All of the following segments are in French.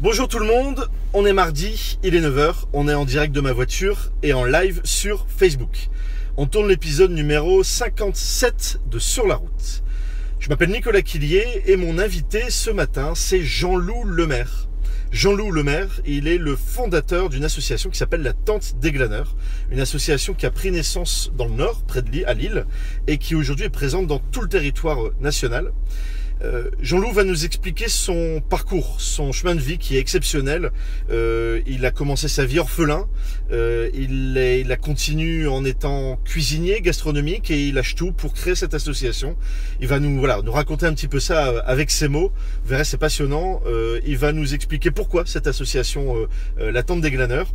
Bonjour tout le monde, on est mardi, il est 9h, on est en direct de ma voiture et en live sur Facebook. On tourne l'épisode numéro 57 de Sur la route. Je m'appelle Nicolas Quillier et mon invité ce matin c'est Jean-Loup Lemaire. Jean-Loup Lemaire, il est le fondateur d'une association qui s'appelle la Tente des Glaneurs, une association qui a pris naissance dans le nord, près de Lille, à Lille, et qui aujourd'hui est présente dans tout le territoire national. Euh, Jean-Loup va nous expliquer son parcours, son chemin de vie qui est exceptionnel. Euh, il a commencé sa vie orphelin, euh, il, est, il a continué en étant cuisinier gastronomique et il lâche tout pour créer cette association. Il va nous voilà raconter un petit peu ça avec ses mots. Vous verrez, c'est passionnant. il va nous expliquer pourquoi cette association, la Tente des Glaneurs.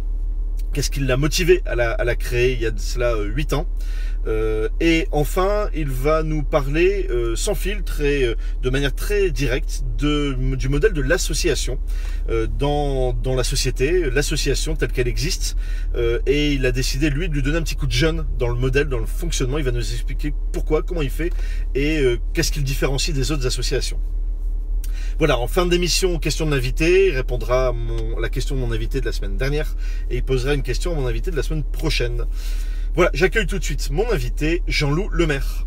Qu'est-ce qui l'a motivé à la, à créer il y a de cela 8 ans euh, Et enfin, il va nous parler euh, sans filtre et euh, de manière très directe du modèle de l'association dans, la société, l'association telle qu'elle existe. et il a décidé, lui, de lui donner un petit coup de jeune dans le modèle, dans le fonctionnement. Il va nous expliquer pourquoi, comment il fait et qu'est-ce qu'il différencie des autres associations. Voilà, en fin d'émission, question de l'invité, il répondra à la question de mon invité de la semaine dernière et il posera une question à mon invité de la semaine prochaine. Voilà, j'accueille tout de suite mon invité, Jean-Loup Lemaire.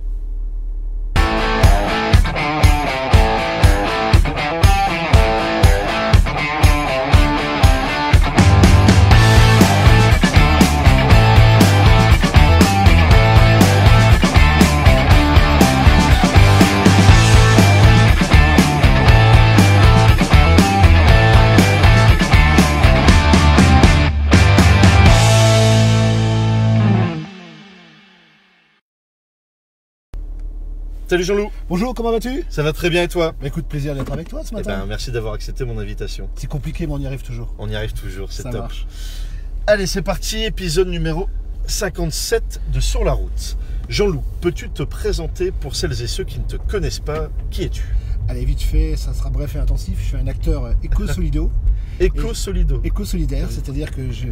Salut Jean-Loup. Bonjour, comment vas-tu? Ça va très bien et toi? Bah, Écoute, plaisir d'être avec toi ce matin. Eh ben, merci d'avoir accepté mon invitation. C'est compliqué, mais on y arrive toujours. On y arrive toujours, c'est top. Marche. Allez, c'est parti, épisode numéro 57 de Sur la route. Jean-Loup, peux-tu te présenter pour celles et ceux qui ne te connaissent pas? Qui es-tu? Allez, vite fait, ça sera bref et intensif. Je suis un acteur éco-solido. éco-solido Éco-solidaire, c'est-à-dire que je,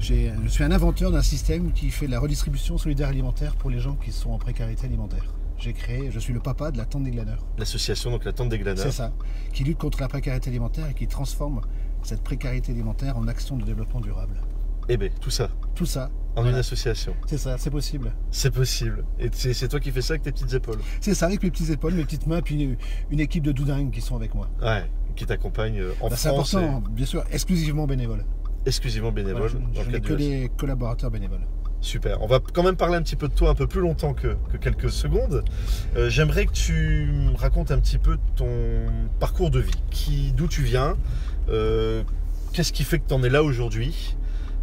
je suis un inventeur d'un système qui fait la redistribution solidaire alimentaire pour les gens qui sont en précarité alimentaire j'ai créé, je suis le papa de la Tente des Glaneurs. L'association, donc la Tente des Glaneurs. C'est ça, qui lutte contre la précarité alimentaire et qui transforme cette précarité alimentaire en action de développement durable. Eh bien, tout ça. Tout ça. En une association. C'est ça, c'est possible. C'est possible. Et c'est toi qui fais ça avec tes petites épaules. C'est ça, avec mes petites épaules, mes petites mains, puis une, équipe de doudingues qui sont avec moi. Ouais, qui t'accompagnent euh, en bah, France. C'est important, bien sûr, exclusivement bénévole. Exclusivement bénévole. je n'ai que des collaborateurs bénévoles. Super. On va quand même parler un petit peu de toi un peu plus longtemps que, quelques secondes. Euh, j'aimerais que tu me racontes un petit peu ton parcours de vie. D'où tu viens euh, Qu'est-ce qui fait que tu en es là aujourd'hui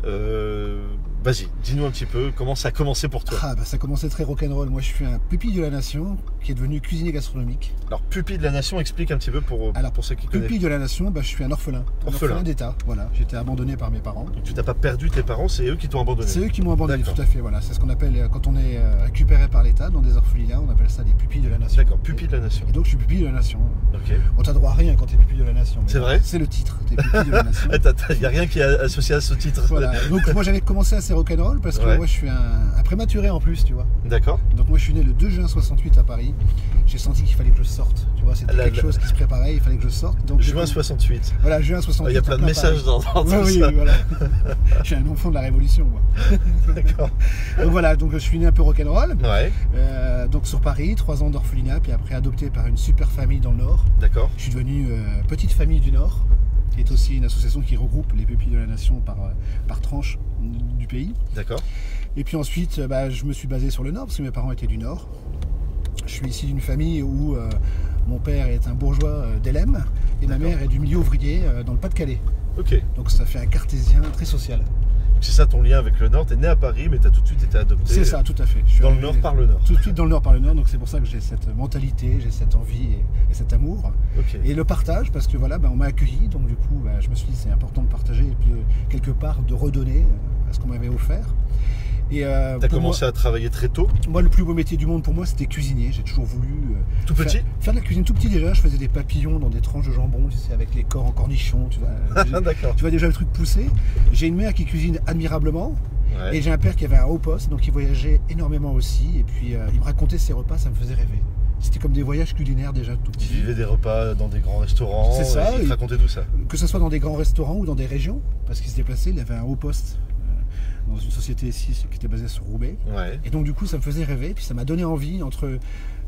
euh, Vas-y, dis-nous un petit peu comment ça a commencé pour toi. Ah, bah, ça a commencé très rock'n'roll. Moi, je suis un pupille de la nation qui est devenu cuisinier gastronomique. Alors, pupille de la nation, explique un petit peu pour, Alors, pour ceux qui connaissent. Pupille de la nation, bah, je suis un orphelin. Orphelin, d'État. Voilà, j'étais abandonné par mes parents. tu n'as pas perdu tes parents, c'est eux qui t'ont abandonné. C'est eux qui m'ont abandonné, tout à fait. Voilà, c'est ce qu'on appelle euh, quand on est euh, récupéré par l'État dans des orphelinats, on appelle ça des pupilles de la nation. D'accord, pupille de la nation. Et donc, je suis pupille de la nation. Ok. On t'a droit à rien quand tu es pupille de la nation. C'est vrai C'est le titre. T'es pupille de la nation. Il n'y a rien qui est associé à ce titre. Voilà. Donc, moi, j'avais commencé assez rock'n'roll parce que moi je suis un, prématuré en plus, tu vois. D'accord. Donc moi je suis né le 2 juin 68 à Paris. J'ai senti qu'il fallait que je sorte, tu vois, c'était quelque chose qui se préparait, il fallait que je sorte. Donc, juin 68. Voilà, juin 68. Il y a plein de messages dans, dans oui, ça. voilà. je suis un enfant de la Révolution, moi. D'accord. donc voilà, donc je suis né un peu rock'n'roll. Ouais. Euh, donc sur Paris, trois ans d'orphelinat, puis après adopté par une super famille dans le Nord. D'accord. Je suis devenu euh, petite famille du Nord est aussi une association qui regroupe les pupilles de la nation par, euh, par tranche du pays. D'accord. Et puis ensuite, euh, bah, je me suis basé sur le Nord, parce que mes parents étaient du Nord. Je suis ici d'une famille où euh, mon père est un bourgeois d'Elem et ma mère est du milieu ouvrier dans le Pas-de-Calais. Ok. Donc ça fait un cartésien très social. C'est ça ton lien avec le Nord. Tu es né à Paris, mais tu as tout de suite été adopté. C'est ça, tout à fait. dans le Nord par le Nord. Tout de suite dans le Nord par le Nord. Donc c'est pour ça que j'ai cette mentalité, j'ai cette envie et, cet amour. Et le partage, parce que voilà, bah, on m'a accueilli. Donc du coup, bah, je me suis dit c'est important de partager et puis quelque part de redonner à ce qu'on m'avait offert. Euh, tu as commencé à travailler très tôt Moi, le plus beau métier du monde pour moi, c'était cuisinier. J'ai toujours voulu. Euh, tout petit faire, de la cuisine tout petit déjà. Je faisais des papillons dans des tranches de jambon, tu sais, avec les corps en cornichons. Tu vois, D'accord. Tu vois déjà le truc poussé. J'ai une mère qui cuisine admirablement. Et j'ai un père qui avait un haut poste, donc il voyageait énormément aussi. Et puis, euh, il me racontait ses repas, ça me faisait rêver. c'était comme des voyages culinaires déjà tout petit. Tu vivais des repas dans des grands restaurants. C'est ça. Il racontait tout ça. Que ce soit dans des grands restaurants ou dans des régions, parce qu'il se déplaçait, il avait un haut poste euh, dans une société ici qui était basée sur Roubaix. Et donc du coup ça me faisait rêver, puis ça m'a donné envie entre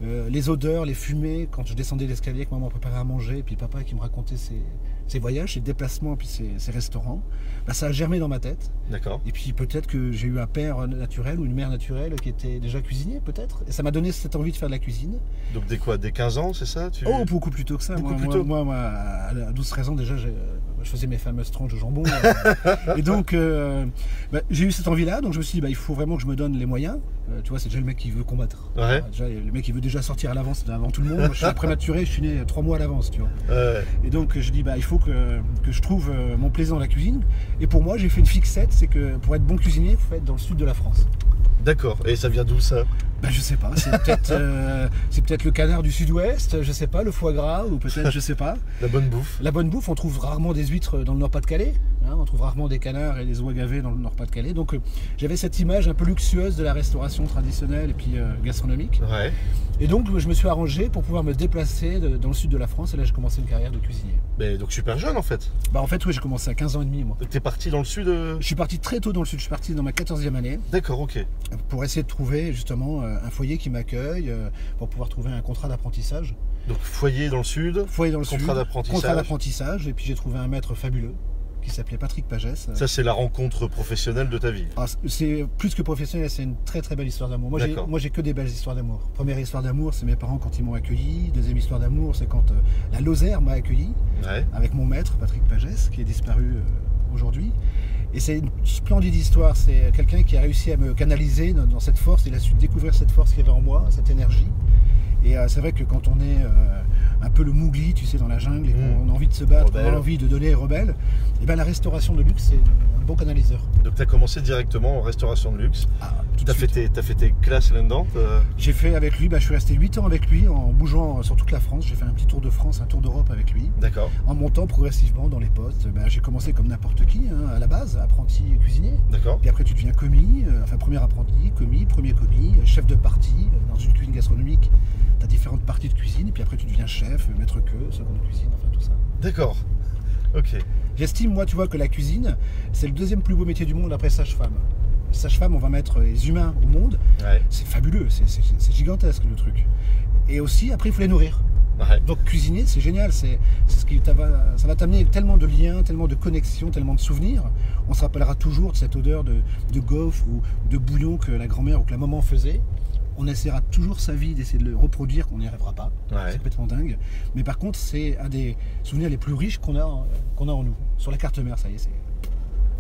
euh, les odeurs, les fumées, quand je descendais l'escalier, que maman préparait à manger, puis papa qui me racontait ses, voyages, ses déplacements, puis ses, restaurants, bah, ça a germé dans ma tête. D'accord. Et puis peut-être que j'ai eu un père naturel ou une mère naturelle qui était déjà cuisinier, peut-être. Et ça m'a donné cette envie de faire de la cuisine. Donc dès quoi? Dès 15 ans, c'est ça? Oh, beaucoup plus tôt que ça. Beaucoup moi, plus tôt. Moi, à 12-13 ans déjà, je faisais mes fameuses tranches de jambon. et donc, euh, bah, j'ai eu cette envie-là, donc je me suis dit, bah, il faut vraiment que je me donne les moyens. Euh, tu vois, c'est déjà le mec qui veut combattre. Ouais. le mec qui veut déjà sortir à l'avance avant tout le monde. Moi, je suis prématuré, je suis né trois mois à l'avance, tu vois. Et donc, je dis, bah, il faut que, que je trouve euh, mon plaisir dans la cuisine. Et pour moi, j'ai fait une fixette, c'est que pour être bon cuisinier, il faut être dans le sud de la France. D'accord. Et ça vient d'où ça? Ben, je sais pas, c'est peut-être euh, peut le canard du sud-ouest, je sais pas, le foie gras, ou peut-être, je sais pas. La bonne bouffe. La bonne bouffe, on trouve rarement des huîtres dans le Nord-Pas-de-Calais, hein, on trouve rarement des canards et des oies gavées dans le Nord-Pas-de-Calais. Donc euh, j'avais cette image un peu luxueuse de la restauration traditionnelle et puis euh, gastronomique. Ouais. Et donc je me suis arrangé pour pouvoir me déplacer dans le sud de la France et là j'ai commencé une carrière de cuisinier. Mais donc super jeune en fait Bah en fait oui j'ai commencé à 15 ans et demi moi. T'es parti dans le sud Je suis parti très tôt dans le sud, je suis parti dans ma 14e année. D'accord, ok. Pour essayer de trouver justement un foyer qui m'a euh, pour pouvoir trouver un contrat d'apprentissage. Donc foyer dans le sud, foyer dans le contrat d'apprentissage. Contrat d'apprentissage, et puis j'ai trouvé un maître fabuleux qui s'appelait Patrick Pagès. Ça, c'est la rencontre professionnelle de ta vie ah, C'est plus que professionnel, c'est une très très belle histoire d'amour. Moi, j'ai que des belles histoires d'amour. Première histoire d'amour, c'est mes parents quand ils m'ont accueilli. Deuxième histoire d'amour, c'est quand euh, la Lozère m'a accueilli avec mon maître, Patrick Pagès, qui est disparu euh, aujourd'hui. Et c'est une splendide histoire. C'est quelqu'un qui a réussi à me canaliser dans, cette force. Il a su découvrir cette force qu'il y avait en moi, cette énergie. Et euh, c'est vrai que quand on est euh, un peu le mougli, tu sais, dans la jungle, et qu'on mm. a envie de se battre, qu'on a envie de donner rebelle, et ben la restauration de luxe, c'est bon canaliseur. Donc tu as commencé directement en restauration de luxe. Ah, tu as, fait tes classes là-dedans J'ai fait avec lui, bah, je suis resté 8 ans avec lui en bougeant sur toute la France. J'ai fait un petit tour de France, un tour d'Europe avec lui. D'accord. En montant progressivement dans les postes. Bah, j'ai commencé comme n'importe qui, hein, à la base, apprenti cuisinier. D'accord. Puis après tu deviens commis, euh, enfin premier apprenti, commis, premier commis, chef de partie euh, dans une cuisine gastronomique. Tu as différentes parties de cuisine, et puis après tu deviens chef, maître queue, seconde cuisine, enfin tout ça. D'accord. Ok. J'estime, moi, tu vois, que la cuisine, c'est le deuxième plus beau métier du monde après sage-femme. Sage-femme, on va mettre les humains au monde. C'est fabuleux, c'est gigantesque le truc. Et aussi, après, il faut les nourrir. Donc cuisiner, c'est génial. C'est ce qui ça va t'amener tellement de liens, tellement de connexions, tellement de souvenirs. On se rappellera toujours de cette odeur de, de gaufre ou de bouillon que la grand-mère ou que la maman faisait on essaiera toujours sa vie d'essayer de le reproduire, qu'on n'y arrivera pas. C'est complètement dingue. Mais par contre, c'est un des souvenirs les plus riches qu'on a, qu'on a en nous. Sur la carte mère, ça y est, c'est.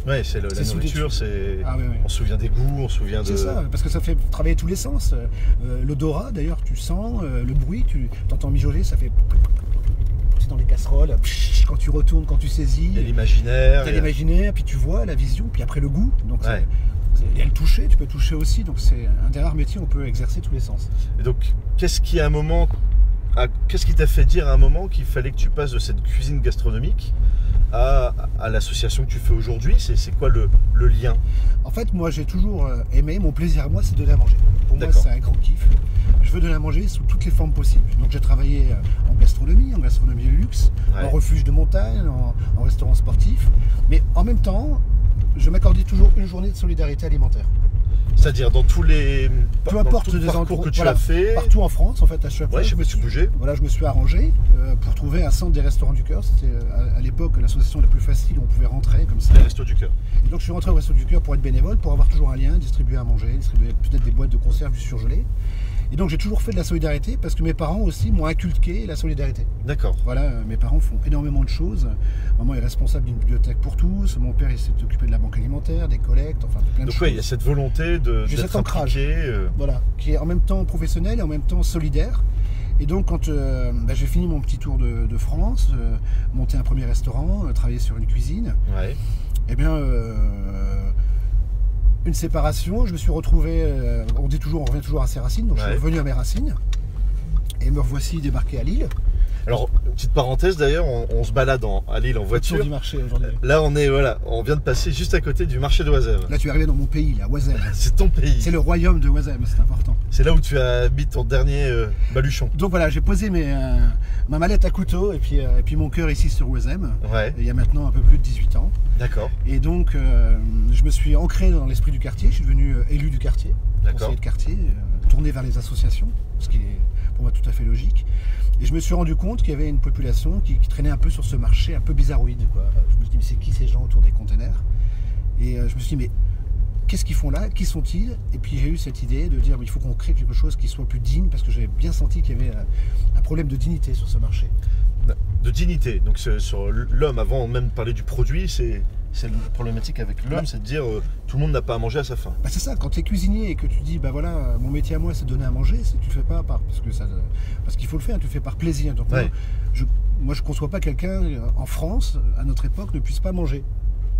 Ouais, c'est la nourriture, c'est. Ah on se souvient des goûts, on se souvient de. C'est ça, parce que ça fait travailler tous les sens. Euh, l'odorat, d'ailleurs, tu sens, euh, le bruit, tu entends mijoler, ça fait dans les casseroles, quand tu retournes, quand tu saisis. Il y a l'imaginaire. Il l'imaginaire, puis tu vois la vision, puis après le goût. Donc il y a le toucher, tu peux toucher aussi, donc c'est un des rares métiers où on peut exercer tous les sens. Et donc, qu'est-ce qui à un moment, qu'est-ce qui t'a fait dire à un moment qu'il fallait que tu passes de cette cuisine gastronomique à, l'association que tu fais aujourd'hui? C'est quoi le, lien? En fait, moi j'ai toujours euh, aimé, mon plaisir à moi c'est de la manger. Pour moi c'est un grand kiff. Je veux de la manger sous toutes les formes possibles. Donc j'ai travaillé euh, en gastronomie, en gastronomie de luxe, en refuge de montagne, en restaurant sportif. Mais en même temps, je m'accordais toujours une journée de solidarité alimentaire. C'est-à-dire dans tous les peu importe des parcours que tu as fait. partout en France en fait à chaque fois je me suis bougé. voilà je me suis arrangé euh, pour trouver un centre des restaurants du cœur. C'était euh, à, l'époque l'association la plus facile où on pouvait rentrer comme ça. Les restos du cœur. Et donc je suis rentré au resto du cœur pour être bénévole pour avoir toujours un lien distribuer à manger distribuer peut-être des boîtes de conserve du surgelé et donc j'ai toujours fait de la solidarité parce que mes parents aussi m'ont inculqué la solidarité. D'accord. Voilà, euh, mes parents font énormément de choses. Maman est responsable d'une bibliothèque pour tous. Mon père il s'est occupé de la banque alimentaire, des collectes, enfin de plein de choses. Donc il y a cette volonté de cet ancrage, euh. voilà, qui est en même temps professionnel et en même temps solidaire. Et donc quand euh, bah, j'ai fini mon petit tour de, France, monter un premier restaurant, travailler sur une cuisine, ouais. eh bien une séparation. Je me suis retrouvé, euh, on dit toujours, on revient toujours à ses racines, donc je suis revenu à mes racines. Et me revoici débarqué à Lille. Alors, Petite parenthèse d'ailleurs, on, se balade à Lille en voiture. du marché aujourd'hui. Là, on est voilà, on vient de passer juste à côté du marché de Oisem. Là, tu es arrivé dans mon pays, là, Oisem. c'est ton pays. C'est le royaume de Oisem, c'est important. C'est là où tu as mis ton dernier euh, baluchon. Donc voilà, j'ai posé mes, euh, ma mallette à couteau et puis, euh, et puis mon cœur ici sur Oisem. Ouais. Il y a maintenant un peu plus de 18 ans. D'accord. Et donc, je me suis ancré dans l'esprit du quartier. Je suis devenu élu du quartier, conseiller de quartier, tourné vers les associations, ce qui est pour moi tout à fait logique. Et je me suis rendu compte qu'il y avait une population qui, traînait un peu sur ce marché un peu bizarroïde. Quoi. Je me suis dit, mais c'est qui ces gens autour des containers? Et je me suis dit, mais qu'est-ce qu'ils font là? Qui sont-ils? Et puis j'ai eu cette idée de dire il faut qu'on crée quelque chose qui soit plus digne parce que j'avais bien senti qu'il y avait un problème de dignité sur ce marché. De dignité. Donc sur l'homme, avant même de parler du produit, c'est c'est la problématique avec l'homme, c'est de dire euh, tout le monde n'a pas à manger à sa faim. Bah c'est ça, quand tu es cuisinier et que tu dis bah voilà, mon métier à moi c'est de donner à manger, tu fais pas par parce que ça parce qu'il faut le faire, tu le fais par plaisir. Donc moi, je moi je conçois pas quelqu'un en France à notre époque ne puisse pas manger.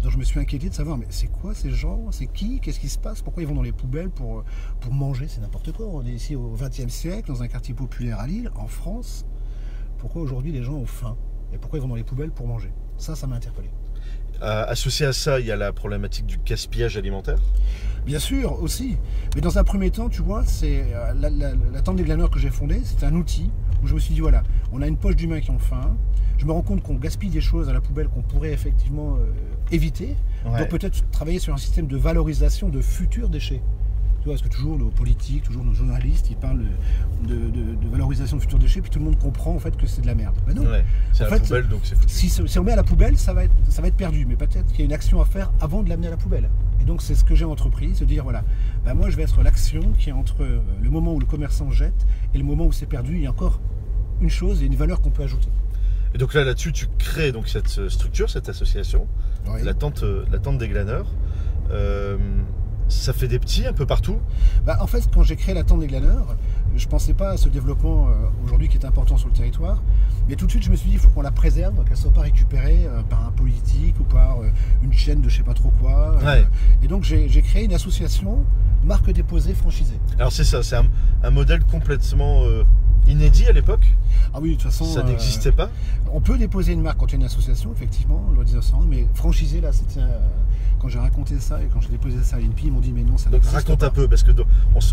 Donc je me suis inquiété de savoir, mais c'est quoi ces gens C'est qui Qu'est-ce qui se passe Pourquoi ils vont dans les poubelles pour, pour manger? C'est n'importe quoi. On est ici au XXe siècle, dans un quartier populaire à Lille, en France. Pourquoi aujourd'hui les gens ont faim? Et pourquoi ils vont dans les poubelles pour manger? Ça, ça m'a interpellé. Euh, associé à ça, il y a la problématique du gaspillage alimentaire Bien sûr, aussi. Mais dans un premier temps, tu vois, c'est euh, la, la, tente des glaneurs que j'ai fondée, c'est un outil où je me suis dit, voilà, on a une poche d'humains qui ont faim. Je me rends compte qu'on gaspille des choses à la poubelle qu'on pourrait effectivement euh, éviter. Donc peut-être travailler sur un système de valorisation de futurs déchets. Tu vois, parce que toujours nos politiques, toujours nos journalistes, ils parlent de, valorisation de futurs déchets, puis tout le monde comprend en fait que c'est de la merde. Ben non. c'est la poubelle, donc c'est foutu. Si, on met à la poubelle, ça va être, ça va être perdu. Mais peut-être qu'il y a une action à faire avant de l'amener à la poubelle. Et donc c'est ce que j'ai entrepris, se dire voilà, ben moi je vais être l'action qui est entre euh, le moment où le commerçant jette et le moment où c'est perdu. Il y a encore une chose et une valeur qu'on peut ajouter. Et donc là, là-dessus, tu crées donc cette euh, structure, cette association, la, tente, euh, la tente des glaneurs. Euh, ça fait des petits un peu partout bah, En fait, quand j'ai créé la tente des glaneurs, je ne pensais pas à ce développement aujourd'hui qui est important sur le territoire. Mais tout de suite, je me suis dit, il faut qu'on la préserve, qu'elle ne soit pas récupérée par un politique ou par une chaîne de je ne sais pas trop quoi. et donc, j'ai créé une association, marque déposée, franchisée. Alors, c'est ça, c'est un, modèle complètement inédit à l'époque Ah oui, de toute façon. Ça n'existait pas On peut déposer une marque quand il y a une association, effectivement, loi 1901, mais franchiser, là, c'était. Euh, quand j'ai raconté ça et quand j'ai déposé ça à l'INPI, ils m'ont dit mais non, ça n'existe pas. Raconte un peu, parce que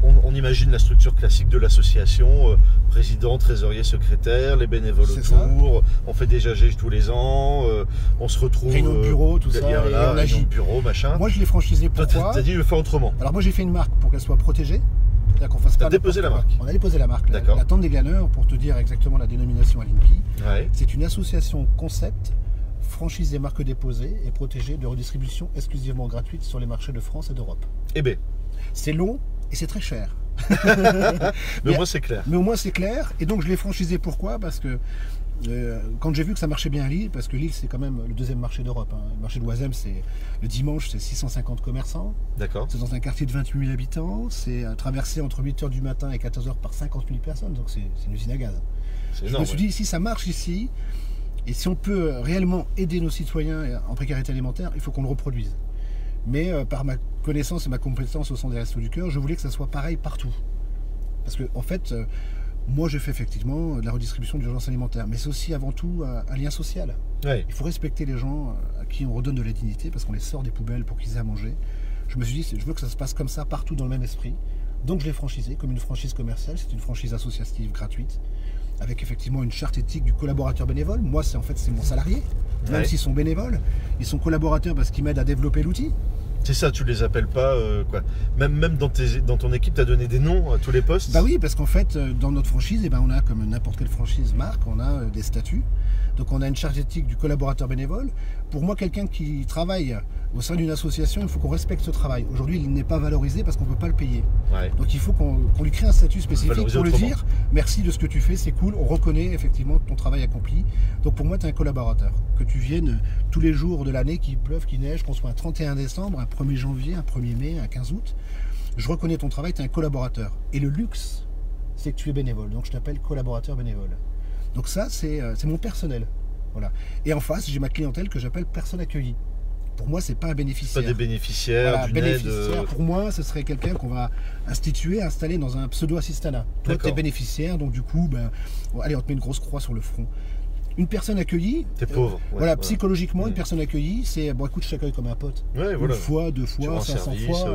on, imagine la structure classique de l'association, euh, président, trésorier, secrétaire, les bénévoles autour, on fait des jagèges tous les ans, euh, on se retrouve. Réunion de bureau, tout ça, et on agit. bureau, machin. Moi je l'ai franchisé pourquoi Tu as dit de le faire autrement. Alors moi j'ai fait une marque pour qu'elle soit protégée. On a déposé la marque. On a déposé la marque. La, tente des glaneurs, pour te dire exactement la dénomination à l'INPI, c'est une association concept franchise marques déposées et protégée de redistribution exclusivement gratuite sur les marchés de France et d'Europe. Eh bien. C'est long et c'est très cher. mais, au moins c'est clair. Mais au moins c'est clair. Et donc je l'ai franchisé pourquoi? Parce que euh, quand j'ai vu que ça marchait bien à Lille, parce que Lille c'est quand même le deuxième marché d'Europe. Hein. Le marché de Oisem, c'est le dimanche, c'est 650 commerçants. D'accord. C'est dans un quartier de 28 000 habitants. C'est euh, traversé entre 8h du matin et 14h par 50 000 personnes. Donc c'est une usine à gaz. Je me suis dit, si ça marche ici, et si on peut euh, réellement aider nos citoyens en précarité alimentaire, il faut qu'on le reproduise. Mais par ma connaissance et ma compétence au centre des Restos du Cœur, je voulais que ça soit pareil partout. Parce que, en fait, moi, je fais effectivement de la redistribution d'urgence alimentaire, mais c'est aussi avant tout un, lien social. Il faut respecter les gens euh, à qui on redonne de la dignité parce qu'on les sort des poubelles pour qu'ils aient à manger. Je me suis dit, je veux que ça se passe comme ça partout dans le même esprit. Donc je l'ai franchisé comme une franchise commerciale, c'est une franchise associative gratuite, avec effectivement une charte éthique du collaborateur bénévole. Moi, c'est en fait c'est mon salarié, même s'ils sont bénévoles, ils sont collaborateurs parce qu'ils m'aident à développer l'outil. C'est ça, tu les appelles pas euh, quoi. Même, dans ton équipe, tu as donné des noms à tous les postes Bah oui, parce qu'en fait, euh, dans notre franchise, eh ben, on a comme n'importe quelle franchise marque, on a euh, des statuts. Donc on a une charge éthique du collaborateur bénévole. Pour moi, quelqu'un qui travaille au sein d'une association, il faut qu'on respecte ce travail. Aujourd'hui, il n'est pas valorisé parce qu'on ne peut pas le payer. Donc il faut qu'on lui crée un statut spécifique pour lui dire merci de ce que tu fais, c'est cool, on reconnaît effectivement ton travail accompli. Donc pour moi, tu es un collaborateur. Que tu viennes tous les jours de l'année, qu'il pleuve, qu'il neige, qu'on soit un 31 décembre, un 1er janvier, un 1er mai, un 15 août, je reconnais ton travail, tu es un collaborateur. Et le luxe, c'est que tu es bénévole. Donc je t'appelle collaborateur bénévole. Donc ça, euh, c'est mon personnel. Voilà. Et en face, j'ai ma clientèle que j'appelle personne accueillie. Pour moi, c'est pas un bénéficiaire. Pas des bénéficiaires, bénéficiaire Pour moi, ce serait quelqu'un qu'on va instituer, installer dans un pseudo-assistanat. Toi, tu es bénéficiaire, donc du coup, ben, allez, on te met une grosse croix sur le front. une personne accueillie. T'es pauvre. voilà, psychologiquement, une personne accueillie, c'est bon, écoute, je t'accueille comme un pote. Une fois, deux fois, 500 fois.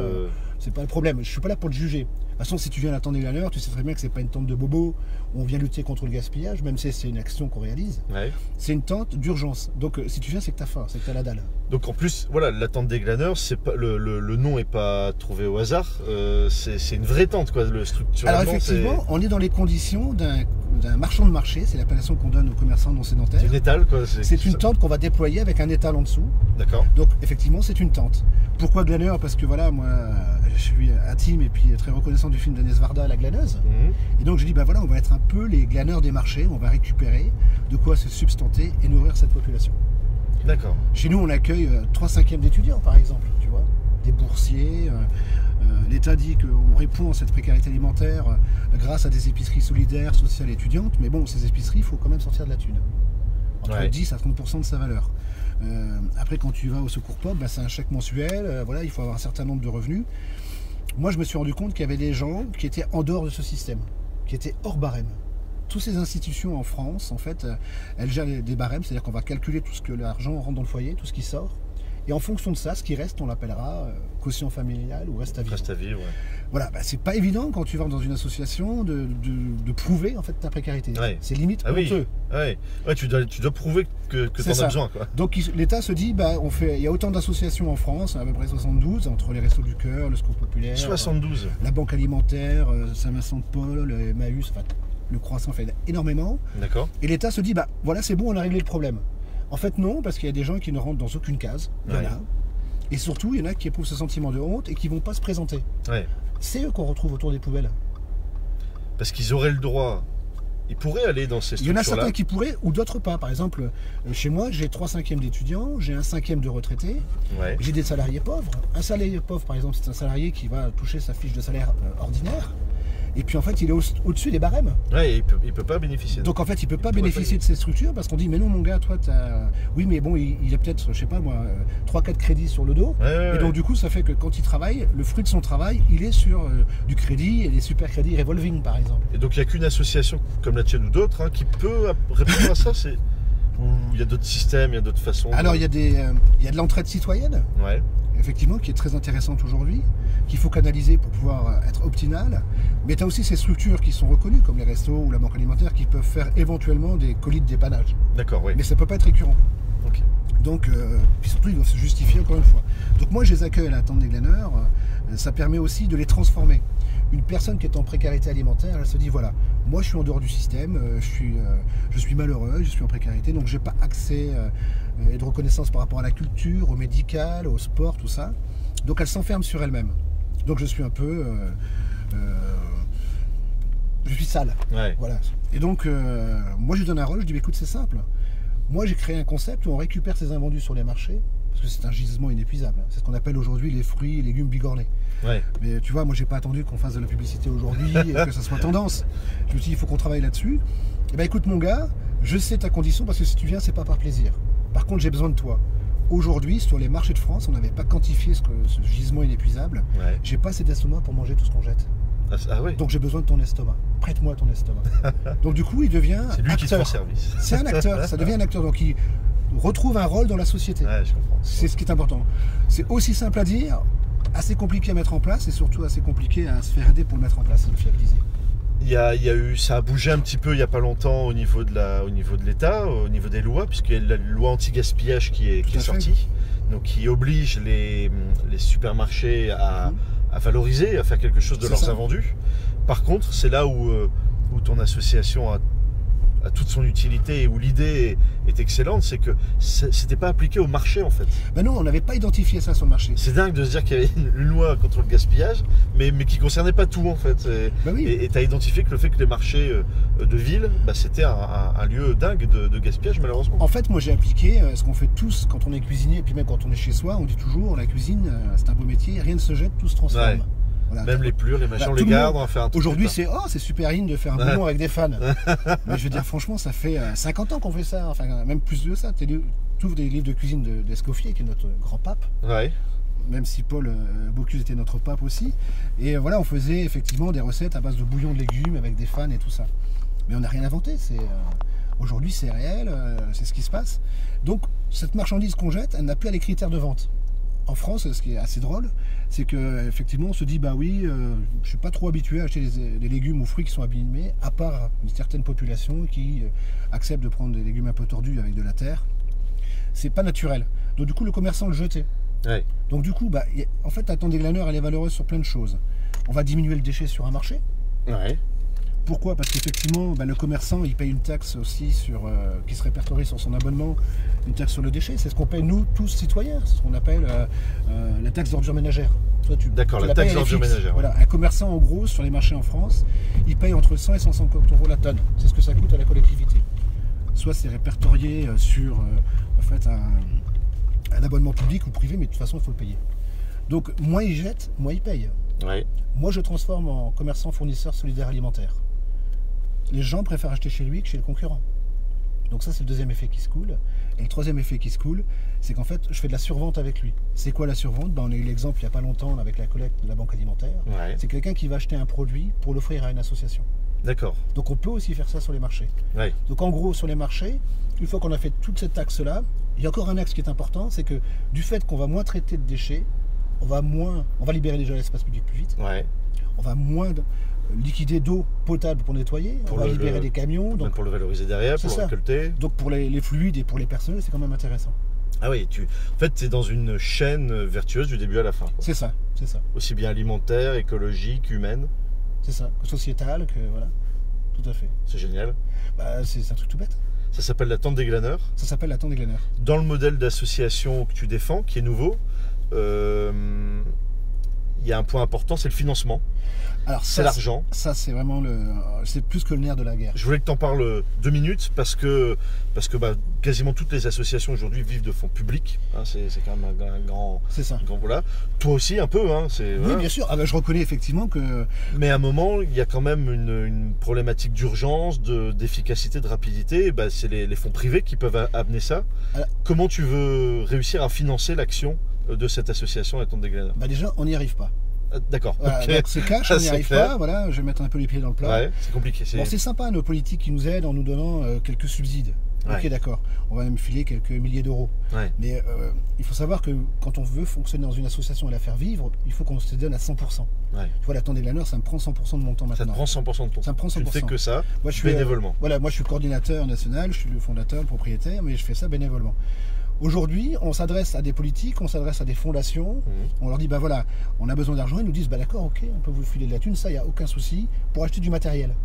C'est pas le problème. Je suis pas là pour te juger. De toute façon, si tu viens à la tente des glaneurs, tu sais très bien que c'est pas une tente de bobo où on vient lutter contre le gaspillage, même si c'est une action qu'on réalise. C'est une tente d'urgence. Donc, euh, si tu viens, c'est que t'as faim, c'est que t'as la dalle. Donc, en plus, voilà, la tente des glaneurs, c'est pas le, le, nom est pas trouvé au hasard. Euh, c'est une vraie tente, quoi. Le Alors, effectivement, on est dans les conditions d'un marchand de marché. C'est l'appellation qu'on donne aux commerçants non sédentaires. C'est une étale, quoi. C'est une tente qu'on va déployer avec un étal en dessous. D'accord. Donc, effectivement, c'est une tente. Pourquoi glaneur Parce que voilà, moi, je suis intime et puis très reconnaissant du film d'Agnès Varda, La glaneuse. Mhm. Et donc je dis, bah voilà, on va être un peu les glaneurs des marchés, on va récupérer de quoi se substanter et nourrir cette population. D'accord. Chez nous, on accueille 3 euh, cinquièmes d'étudiants, par exemple, tu vois, des boursiers. Euh, euh, L'État dit qu'on répond à cette précarité alimentaire grâce à des épiceries solidaires, sociales et étudiantes, mais bon, ces épiceries, il faut quand même sortir de la thune. Entre 10 à 30% de sa valeur. Après, quand tu vas au secours pop, bah, c'est un chèque mensuel, voilà, il faut avoir un certain nombre de revenus moi je me suis rendu compte qu'il y avait des gens qui étaient en dehors de ce système, qui étaient hors barème. Toutes ces institutions en France, en fait, euh, elles gèrent des barèmes, c'est-à-dire qu'on va calculer tout ce que l'argent rentre dans le foyer, tout ce qui sort. Et en fonction de ça, ce qui reste, on l'appellera euh, quotient familial ou reste à vivre. Reste à vivre, Voilà, bah, c'est pas évident quand tu vas dans une association de, prouver en fait ta précarité. C'est limite ah honteux. Oui. Ouais. tu, dois, tu dois prouver que, que tu en as besoin. Quoi. Donc l'État se dit, bah, on fait, il y a autant d'associations en France, à peu près 72, entre les Restos du Cœur, le Secours Populaire. 72. la Banque Alimentaire, euh, Saint-Vincent-de-Paul, le Emmaüs, enfin, le croissant fait énormément. D'accord. Et l'État se dit, bah voilà, c'est bon, on a réglé le problème. En fait, non, parce qu'il y a des gens qui ne rentrent dans aucune case. Il y en a. Et surtout, il y en a qui éprouvent ce sentiment de honte et qui vont pas se présenter. C'est eux qu'on retrouve autour des poubelles. Parce qu'ils auraient le droit. Ils pourraient aller dans ces structures Il y en a certains qui pourraient ou d'autres pas. Par exemple, euh, chez moi, j'ai trois cinquièmes d'étudiants, j'ai un cinquième de retraités, j'ai des salariés pauvres. Un salarié pauvre, par exemple, c'est un salarié qui va toucher sa fiche de salaire euh, ordinaire. Et puis en fait, il est au-dessus des barèmes. Ouais, il peut, peut pas bénéficier. Donc en fait, il peut pas bénéficier de ces structures parce qu'on dit, mais non, mon gars, toi, as... oui, mais bon, il, a peut-être, je sais pas moi, 3-4 crédits sur le dos. et donc du coup, ça fait que quand il travaille, le fruit de son travail, il est sur euh, du crédit et des super crédits revolving, par exemple. Et donc il n'y a qu'une association comme la tienne ou d'autres hein, qui peut répondre à ça. C'est il y a d'autres systèmes, il y a d'autres façons. Alors il y a des, euh, y a de l'entraide citoyenne. Ouais effectivement, qui est très intéressante aujourd'hui, qu'il faut canaliser pour pouvoir euh, être optimal. Mais tu as aussi ces structures qui sont reconnues, comme les restos ou la banque alimentaire, qui peuvent faire éventuellement des colis de dépannage. D'accord, oui. Mais ça ne peut pas être récurrent. Donc, euh, puis surtout, ils doivent se justifier encore une fois. Donc moi, je les accueille à la tente des glaneurs. Euh, ça permet aussi de les transformer. Une personne qui est en précarité alimentaire, elle se dit voilà, moi je suis en dehors du système, je suis, je suis malheureux, je suis en précarité, donc j'ai pas accès et de reconnaissance par rapport à la culture, au médical, au sport, tout ça. Donc elle s'enferme sur elle-même. Donc je suis un peu. Euh, euh, je suis sale. Voilà. Et donc, euh, moi je lui donne un rôle, je dis écoute, c'est simple. Moi j'ai créé un concept où on récupère ces invendus sur les marchés, parce que c'est un gisement inépuisable. C'est ce qu'on appelle aujourd'hui les fruits et légumes bigornés. Mais tu vois, moi j'ai pas attendu qu'on fasse de la publicité aujourd'hui et que ça soit tendance. Je me suis dit il faut qu'on travaille là-dessus. Et eh ben écoute mon gars, je sais ta condition parce que si tu viens, c'est pas par plaisir. Par contre, j'ai besoin de toi. Aujourd'hui, sur les marchés de France, on n'avait pas quantifié ce, gisement inépuisable. J'ai pas assez d'estomac pour manger tout ce qu'on jette. Ah, ah Donc j'ai besoin de ton estomac. Prête-moi ton estomac. Donc du coup, il devient C'est lui acteur. qui te service. C'est un acteur. ça devient un acteur. Donc il retrouve un rôle dans la société. C'est ce qui est important. C'est aussi simple à dire, assez compliqué à mettre en place et surtout assez compliqué à se faire aider pour le mettre en place le fiabiliser. Il y, a, eu, ça a bougé un petit peu il n'y a pas longtemps au niveau de la, au niveau de l'État, au niveau des lois, puisqu'il y a la loi anti-gaspillage qui est, qui est sortie, donc qui oblige les, les supermarchés à, mhm. à, valoriser, à faire quelque chose de leurs invendus. Par contre, c'est là où, euh, où ton association a à toute son utilité et où l'idée est, excellente, c'est que c'était pas appliqué au marché en fait. Ben non, on n'avait pas identifié ça sur le marché. C'est dingue de se dire qu'il y avait une, loi contre le gaspillage, mais, mais qui concernait pas tout en fait. Et ben tu as identifié que le fait que les marchés euh, de ville, bah, c'était un, lieu dingue de, gaspillage malheureusement. En fait, moi j'ai appliqué euh, ce qu'on fait tous quand on est cuisinier, et puis même quand on est chez soi, on dit toujours la cuisine, euh, c'est un beau métier, rien ne se jette, tout se transforme. Même les plures, les machins, bah, on les garde, on va faire un truc. Aujourd'hui, c'est oh, c'est super in de faire un bouillon avec des fans. Mais je veux dire, franchement, ça fait 50 euh, ans qu'on fait ça, enfin, même plus de ça. Tu ouvres des livres de cuisine d'Escoffier, qui est notre grand pape. Ouais. Même si Paul euh, Bocuse était notre pape aussi. Et voilà, on faisait effectivement des recettes à base de bouillon de légumes avec des fans et tout ça. Mais on n'a rien inventé. C'est. Euh, Aujourd'hui, c'est réel, c'est ce qui se passe. Donc, cette marchandise qu'on jette, elle n'a plus les critères de vente. En France, ce qui est assez drôle, c'est que effectivement, on se dit bah oui, je je suis pas trop habitué à acheter des, légumes ou fruits qui sont abîmés, à part une certaine population qui accepte de prendre des légumes un peu tordus avec de la terre. C'est pas naturel. Donc du coup, le commerçant le jetait. Donc du coup, bah, en fait, la tente des glaneurs, elle est valeureuse sur plein de choses. On va diminuer le déchet sur un marché. Pourquoi? Parce qu'effectivement, bah, le commerçant, il paye une taxe aussi sur, euh, qui se répertorie sur son abonnement, une taxe sur le déchet. C'est ce qu'on paye nous, tous citoyens. C'est ce qu'on appelle euh, euh, la taxe d'ordure ménagère. D'accord, la, taxe d'ordure ménagère. Voilà, un commerçant, en gros, sur les marchés en France, il paye entre 100 et 150 euros la tonne. C'est ce que ça coûte à la collectivité. Soit c'est répertorié sur en fait, un, un abonnement public ou privé, mais de toute façon, il faut le payer. Donc, moins il jette, moins il paye. Moi, je transforme en commerçant fournisseur solidaire alimentaire. Les gens préfèrent acheter chez lui que chez le concurrent. Donc ça, c'est le deuxième effet qui se coule. Et le troisième effet qui se coule, c'est qu'en fait, je fais de la survente avec lui. C'est quoi la survente? Ben, On a eu l'exemple il n'y a pas longtemps avec la collecte de la banque alimentaire. C'est quelqu'un qui va acheter un produit pour l'offrir à une association. D'accord. Donc on peut aussi faire ça sur les marchés. Donc en gros, sur les marchés, une fois qu'on a fait toute cette axe-là, il y a encore un axe qui est important, c'est que du fait qu'on va moins traiter de déchets, on va moins, on va libérer déjà l'espace public plus vite. On va moins liquider d'eau potable pour nettoyer, on va libérer des camions. Donc pour le valoriser derrière, pour le récolter. Donc pour les, fluides et pour les personnes, c'est quand même intéressant. Ah oui, tu, en fait, tu es dans une chaîne vertueuse du début à la fin. C'est ça, c'est ça. Aussi bien alimentaire, écologique, humaine. C'est ça, sociétal, que voilà, tout à fait. C'est génial. Bah, c'est un truc tout bête. Ça s'appelle la tente des glaneurs. Ça s'appelle la tente des glaneurs. Dans le modèle d'association que tu défends, qui est nouveau, euh, il y a un point important, c'est le financement. Alors c'est l'argent. Ça, c'est vraiment le, c'est plus que le nerf de la guerre. Je voulais que tu en parles deux minutes parce que, parce que bah, quasiment toutes les associations aujourd'hui vivent de fonds publics. Hein, c'est, quand même un, grand. C'est ça. Grand, voilà. Toi aussi un peu. Hein, oui, bien sûr. Ah, bah, je reconnais effectivement que. Mais à un moment, il y a quand même une, problématique d'urgence, de, d'efficacité, de rapidité. Bah, c'est les, fonds privés qui peuvent amener ça. Comment tu veux réussir à financer l'action de cette association à ton déglaneur bah Déjà, on n'y arrive pas. Euh, d'accord. c'est cash, on n'y arrive pas. Voilà, je vais mettre un peu les pieds dans le plat. c'est compliqué. C'est sympa nos politiques qui nous aident en nous donnant euh, quelques subsides. Ok, d'accord. On va même filer quelques milliers d'euros. Mais euh, il faut savoir que quand on veut fonctionner dans une association et la faire vivre, il faut qu'on se donne à 100%. Tu vois, la tendée de la ça me prend 100% de mon temps maintenant. Ça te prend 100% de ton temps. Ça me prend 100%. Tu ne fais que ça, moi, je suis, bénévolement. voilà, moi je suis coordinateur national, je suis le fondateur, le propriétaire, mais je fais ça bénévolement. Aujourd'hui, on s'adresse à des politiques, on s'adresse à des fondations, mhm. on leur dit, bah voilà, on a besoin d'argent, ils nous disent, bah d'accord, ok, on peut vous filer de la thune, ça, il n'y a aucun souci, pour acheter du matériel.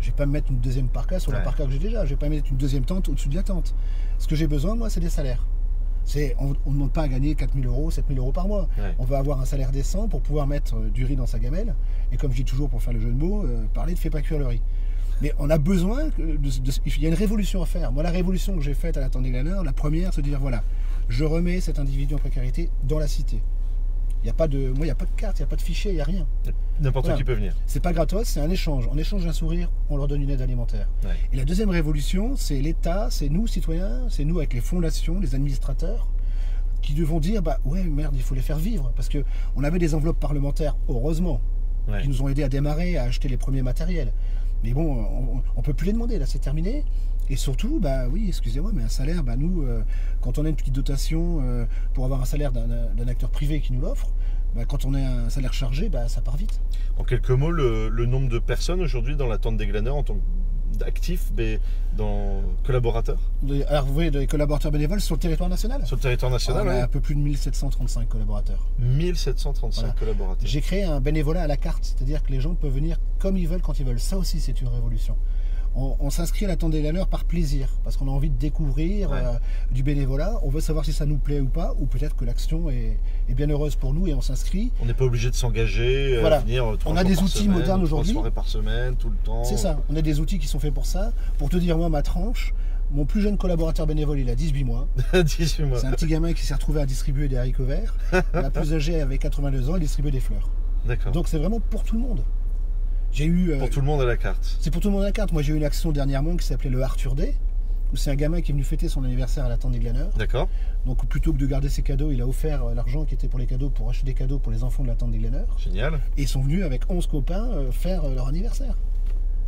Je vais pas me mettre une deuxième parka sur la parka que j'ai déjà, je vais pas mettre une deuxième tente au-dessus de la tente. Ce que j'ai besoin, moi, c'est des salaires. C'est, on ne demande pas à gagner 4000 euros, 7000 euros par mois. On va avoir un salaire décent pour pouvoir mettre euh, du riz dans sa gamelle. Et comme je dis toujours pour faire le jeu de mots, euh, parler de fait pas cuire le riz. Mais on a besoin, de, il y a une révolution à faire. Moi, la révolution que j'ai faite à la Glaneurs, la première, c'est de dire voilà, je remets cet individu en précarité dans la cité. Il n'y a pas de, moi, il n'y a pas de carte, il n'y a pas de fichier, il n'y a rien. N'importe qui peut venir. C'est pas gratos, c'est un échange. En échange d'un sourire, on leur donne une aide alimentaire. Et la deuxième révolution, c'est l'État, c'est nous, citoyens, c'est nous avec les fondations, les administrateurs, qui devons dire bah ouais, merde, il faut les faire vivre. Parce qu'on avait des enveloppes parlementaires, heureusement, qui nous ont aidés à démarrer, à acheter les premiers matériels. Mais bon, on ne peut plus les demander, là c'est terminé. Et surtout, bah oui, excusez-moi, mais un salaire, bah nous, euh, quand on a une petite dotation euh, pour avoir un salaire d'un acteur privé qui nous l'offre, bah, quand on a un salaire chargé, bah, ça part vite. En quelques mots, le, nombre de personnes aujourd'hui dans la tente des glaneurs en tant qu'actifs, dans collaborateurs Alors vous voyez, des collaborateurs bénévoles sur le territoire national? Sur le territoire national, On a un peu plus de 1735 collaborateurs. 1735 collaborateurs. J'ai créé un bénévolat à la carte, c'est-à-dire que les gens peuvent venir comme ils veulent, quand ils veulent. Ça aussi, c'est une révolution on, s'inscrit à la des laneurs par plaisir, parce qu'on a envie de découvrir euh, du bénévolat. On veut savoir si ça nous plaît ou pas, ou peut-être que l'action est, bien heureuse pour nous et on s'inscrit. On n'est pas obligé de s'engager, euh, voilà. venir euh, On a des outils modernes aujourd'hui. par semaine, tout le temps. C'est ça. On a des outils qui sont faits pour ça. Pour te dire, moi, ma tranche, mon plus jeune collaborateur bénévole, il a 18 mois. 18 mois. C'est un petit gamin qui s'est retrouvé à distribuer des haricots verts. la plus âgée avait 82 ans, il distribuait des fleurs. D'accord. Donc c'est vraiment pour tout le monde. J'ai eu. Pour euh, tout le monde à la carte. C'est pour tout le monde à la carte. Moi, j'ai eu une action dernièrement qui s'appelait le Arthur Day, où c'est un gamin qui est venu fêter son anniversaire à la tente des glaneurs. D'accord. Donc, plutôt que de garder ses cadeaux, il a offert euh, l'argent qui était pour les cadeaux pour acheter des cadeaux pour les enfants de la tente des glaneurs. Génial. Et ils sont venus avec 11 copains euh, faire leur anniversaire.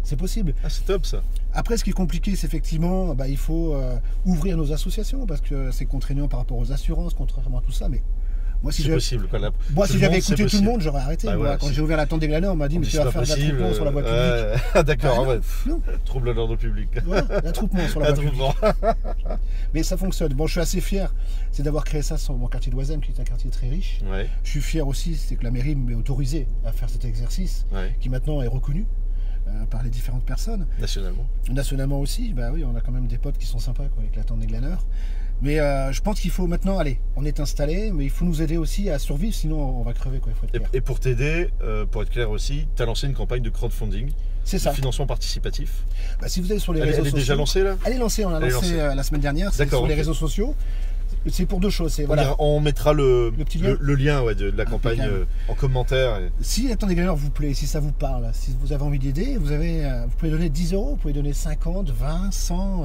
C'est possible. Ah, c'est top ça. Après, ce qui est compliqué, c'est effectivement, bah, il faut euh, ouvrir nos associations parce que c'est contraignant par rapport aux assurances, contrairement à tout ça. Mais moi, si possible. J'avais écouté tout le monde, j'aurais arrêté. Bah quand j'ai ouvert la tente des glaneurs, on m'a dit, mais tu vas faire de l'attroupement sur la voie publique. Ah, d'accord, ouais. Trouble à l'ordre public. l'attroupement sur la voie publique. mais ça fonctionne. Bon, je suis assez fier, c'est d'avoir créé ça sur mon quartier d'Oisem, qui est un quartier très riche. Je suis fier aussi, c'est que la mairie m'ait autorisé à faire cet exercice, qui maintenant est reconnu. Euh, par les différentes personnes. Nationalement Nationalement aussi, bah oui, on a quand même des potes qui sont sympas quoi, avec la tente des glaneurs. Mais euh, je pense qu'il faut maintenant, aller. on est installé, mais il faut nous aider aussi à survivre, sinon on va crever. Quoi, et, pour t'aider, euh, pour être clair aussi, tu as lancé une campagne de crowdfunding. C'est ça. financement participatif. Bah, si vous allez sur les réseaux sociaux. Elle est déjà lancée là? Elle est lancée, on l'a lancée, la semaine dernière. C'est sur les réseaux sociaux. C'est pour deux choses. Voilà. On mettra le, le, lien, de, la campagne euh, en commentaire. Si Attendez Gagneur vous plaît, si ça vous parle, si vous avez envie d'aider, vous, avez, euh, vous pouvez donner 10 euros, vous pouvez donner 50, 20, 100,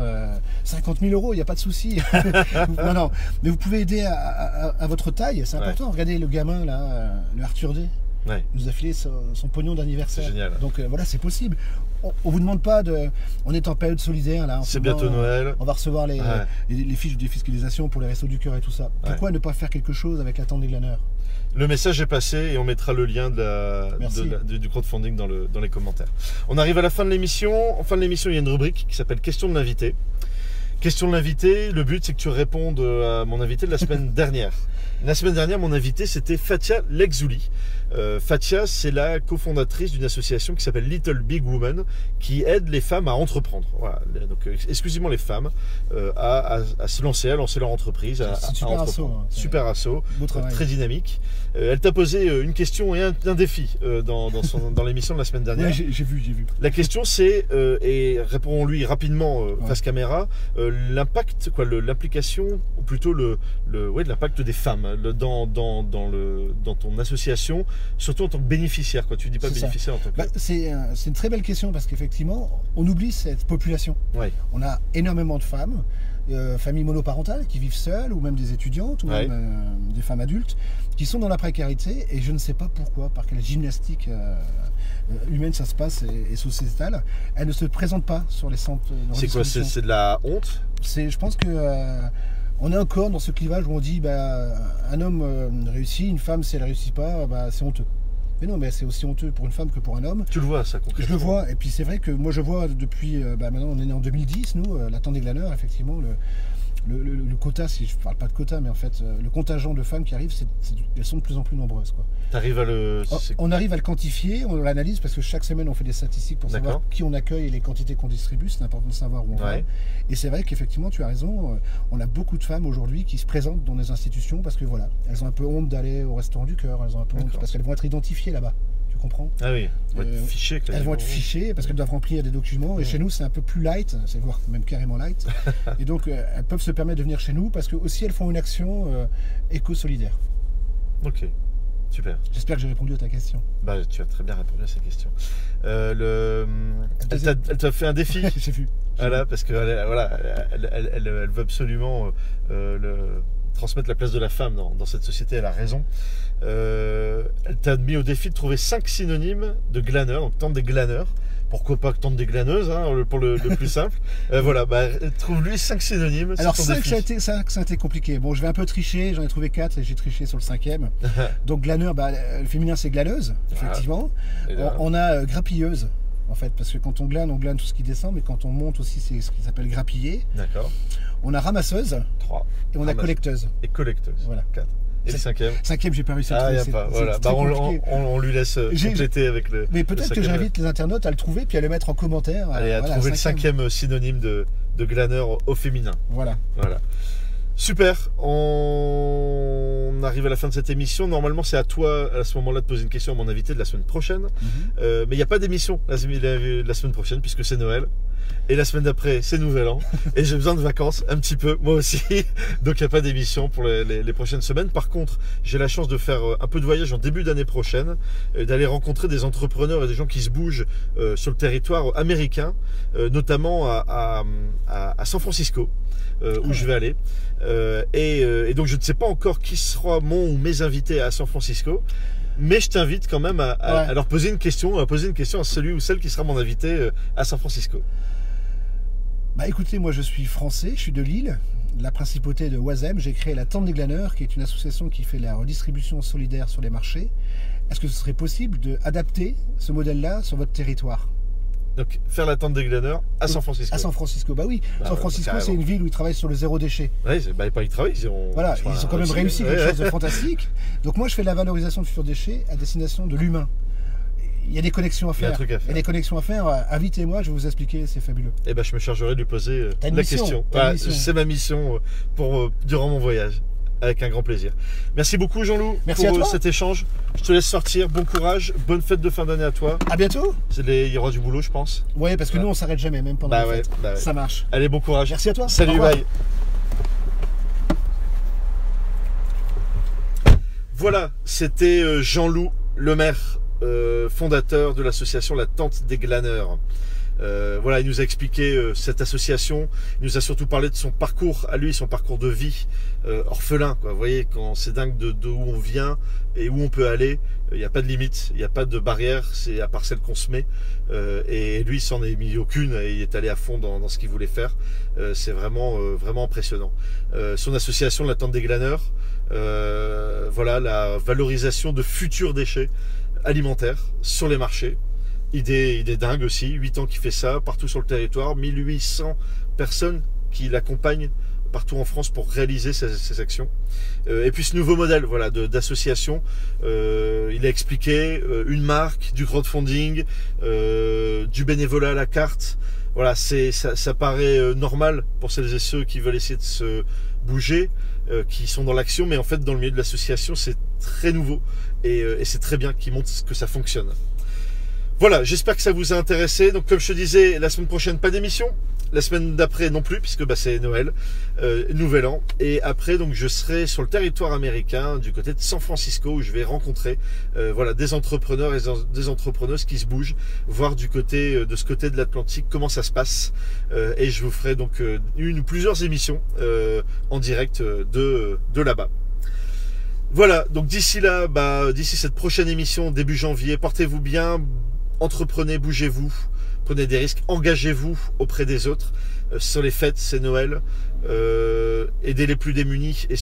50 000 euros, il n'y a pas de souci. non, non. Mais vous pouvez aider à, votre taille, c'est important. Regardez le gamin là, euh, le Arthur D. Il nous a filé son, pognon d'anniversaire. C'est génial. Donc voilà, c'est possible on, ne vous demande pas de. On est en période solidaire là. C'est bientôt Noël. On va recevoir les, les, fiches de défiscalisation pour les restos du cœur et tout ça. Pourquoi ne pas faire quelque chose avec la tente des glaneurs le message est passé et on mettra le lien du crowdfunding dans, le, dans les commentaires. On arrive à la fin de l'émission. En fin de l'émission, il y a une rubrique qui s'appelle Question de l'invité. Question de l'invité, le but c'est que tu répondes à mon invité de la semaine dernière. La semaine dernière, mon invité c'était Fatia Lexouli. Euh, Fatia, c'est la cofondatrice d'une association qui s'appelle Little Big Woman, qui aide les femmes à entreprendre. Voilà. Donc, euh, exclusivement les femmes euh, à, se lancer, à lancer leur entreprise, à, super Assaut, super assaut, très dynamique. elle t'a posé une question et un, défi dans, dans, l'émission de la semaine dernière. j'ai vu, j'ai vu. La question c'est, et répondons-lui rapidement face caméra, l'impact, quoi, l'implication, ou plutôt le, le ouais, l'impact des femmes dans, dans, dans, le, dans ton association surtout en tant que bénéficiaire, quoi. Tu dis pas bénéficiaire en tant que. Bah, euh, c'est une très belle question parce qu'effectivement, on oublie cette population. On a énormément de femmes, euh, familles monoparentales qui vivent seules, ou même des étudiantes, ou même euh, des femmes adultes, qui sont dans la précarité, et je ne sais pas pourquoi, par quelle gymnastique humaine ça se passe et, sociétale, elles ne se présentent pas sur les centres. C'est quoi C'est de la honte? C'est, je pense que on est encore dans ce clivage où on dit bah, un homme euh, réussit, une femme, si elle ne réussit pas, bah, c'est honteux. Mais non, mais c'est aussi honteux pour une femme que pour un homme. Tu le vois, ça, concrètement. Je le vois, et puis c'est vrai que moi je vois depuis, euh, bah, maintenant on est né en 2010, nous, euh, la des glaneurs, effectivement, le, le, quota, si je ne parle pas de quota, mais en fait, euh, le contingent de femmes qui arrivent, elles sont de plus en plus nombreuses. Quoi. Arrives à le... On, arrive à le quantifier, on l'analyse parce que chaque semaine on fait des statistiques pour savoir qui on accueille et les quantités qu'on distribue. C'est important de savoir où on va. Et c'est vrai qu'effectivement, tu as raison, euh, on a beaucoup de femmes aujourd'hui qui se présentent dans des institutions parce que voilà, elles ont un peu honte d'aller au restaurant du cœur, elles ont un peu honte parce qu'elles vont être identifiées là-bas comprends Ah oui, elles vont être euh, fichées. Elles vont être fichées parce qu'elles doivent remplir des documents. Et chez nous, c'est un peu plus light, c'est voire même carrément light. et donc, euh, elles peuvent se permettre de venir chez nous parce que aussi elles font une action euh, éco-solidaire. Ok. Super. J'espère que j'ai répondu à ta question. Bah, tu as très bien répondu à cette question. le... Elle t'a fait un défi. j'ai vu. Voilà, parce que voilà, elle, elle, veut absolument le, transmettre la place de la femme dans, dans cette société. Elle a raison. Euh, elle t'a mis au défi de trouver 5 synonymes de glaneur, donc tente des glaneurs. Pourquoi pas tente des glaneuses, hein, pour le, plus simple. Euh, voilà, bah, trouve-lui 5 synonymes. Alors 5, ça a, été, ça, a été compliqué. Bon, je vais un peu tricher, j'en ai trouvé 4 et j'ai triché sur le cinquième. donc glaneur, bah, le féminin c'est glaneuse, effectivement. On, a euh, grappilleuse en fait, parce que quand on glane, on glane tout ce qui descend, mais quand on monte aussi, c'est ce qui s'appelle grappiller. D'accord. On a ramasseuse. 3. Et on a collecteuse. Et collecteuse. Voilà. 4. Et le cinquième Cinquième, j'ai pas réussi à ah, trouver. pas. Voilà. Bah, on, lui laisse euh, compléter avec le. Mais peut-être que j'invite les internautes à le trouver puis à le mettre en commentaire. Allez, à trouver le cinquième synonyme de, de glaneur au féminin. Voilà. Voilà. Super, on arrive à la fin de cette émission. Normalement, c'est à toi à ce moment-là de poser une question à mon invité de la semaine prochaine. Mhm. Euh, mais il n'y a pas d'émission la, semaine prochaine puisque c'est Noël. Et la semaine d'après, c'est Nouvel An. et j'ai besoin de vacances un petit peu, moi aussi. Donc il n'y a pas d'émission pour les, prochaines semaines. Par contre, j'ai la chance de faire euh, un peu de voyage en début d'année prochaine, euh, d'aller rencontrer des entrepreneurs et des gens qui se bougent sur le territoire américain, notamment à, San Francisco, où je vais aller. Euh, euh, et, donc je ne sais pas encore qui sera mon ou mes invités à San Francisco. Mais je t'invite quand même à, leur poser une question, à poser une question à celui ou celle qui sera mon invité euh, à San Francisco. Bah écoutez, moi je suis français, je suis de Lille, la principauté de Oisem. J'ai créé la Tente des Glaneurs, qui est une association qui fait la redistribution solidaire sur les marchés. Est-ce que ce serait possible d'adapter ce modèle-là sur votre territoire? Donc, faire la tente des glaneurs à San Francisco. À San Francisco, bah oui. Bah, San Francisco, c'est une ville où ils travaillent sur le zéro déchet. Oui, bah, pas ils travaillent, ils ont. Voilà, ils ont quand même réussi quelque chose de fantastique. Donc, moi, je fais la valorisation de futurs déchets à destination de l'humain. Il y a des connexions à faire. Il y a, des connexions à faire. Invitez-moi, je vais vous expliquer, c'est fabuleux. Et eh ben, je me chargerai de lui poser euh, la question. c'est ma mission euh, pour, euh, durant mon voyage. Avec un grand plaisir. Merci beaucoup Jean-Loup pour cet échange. Je te laisse sortir. Bon courage. Bonne fête de fin d'année à toi. À bientôt. Les... Il y aura du boulot, je pense. Oui, parce que nous, on s'arrête jamais, même pendant bah fête. Bah Ça marche. Allez, bon courage. Merci à toi. Salut, bye. Voilà, c'était Jean-Loup Lemaire, euh, fondateur de l'association La Tente des Glaneurs. Euh, voilà, il nous a expliqué euh, cette association. Il nous a surtout parlé de son parcours à lui, son parcours de vie euh, orphelin. Vous voyez, quand c'est dingue de, où on vient et où on peut aller, il n'y a pas de limite, il n'y a pas de barrière, c'est à part celle qu'on se met. et lui, il s'en est mis aucune et il est allé à fond dans, ce qu'il voulait faire. c'est vraiment, vraiment impressionnant. son association, la Tente des Glaneurs, voilà, la valorisation de futurs déchets alimentaires sur les marchés. Idée, idée dingue aussi, 8 ans qu'il fait ça, partout sur le territoire, 1800 personnes qui l'accompagnent partout en France pour réaliser ces, actions. Euh, et puis ce nouveau modèle voilà, d'association, euh, il a expliqué euh, une marque, du crowdfunding, du bénévolat à la carte. Voilà, c'est ça, ça, paraît normal pour celles et ceux qui veulent essayer de se bouger, qui sont dans l'action, mais en fait dans le milieu de l'association c'est très nouveau et, et c'est très bien qu'ils montrent que ça fonctionne. Voilà, j'espère que ça vous a intéressé. Donc comme je te disais, la semaine prochaine, pas d'émission. La semaine d'après non plus, puisque bah, c'est Noël, euh, Nouvel An. Et après, donc, je serai sur le territoire américain, du côté de San Francisco, où je vais rencontrer euh, voilà, des entrepreneurs et des entrepreneuses qui se bougent, voir du côté euh, de ce côté de l'Atlantique comment ça se passe. et je vous ferai donc une ou plusieurs émissions en direct de là-bas. Voilà, donc d'ici là, bah, d'ici cette prochaine émission, début janvier, portez-vous bien, entreprenez, bougez-vous, prenez des risques, engagez-vous auprès des autres. Euh, sont les fêtes, c'est Noël. Euh, aidez les plus démunis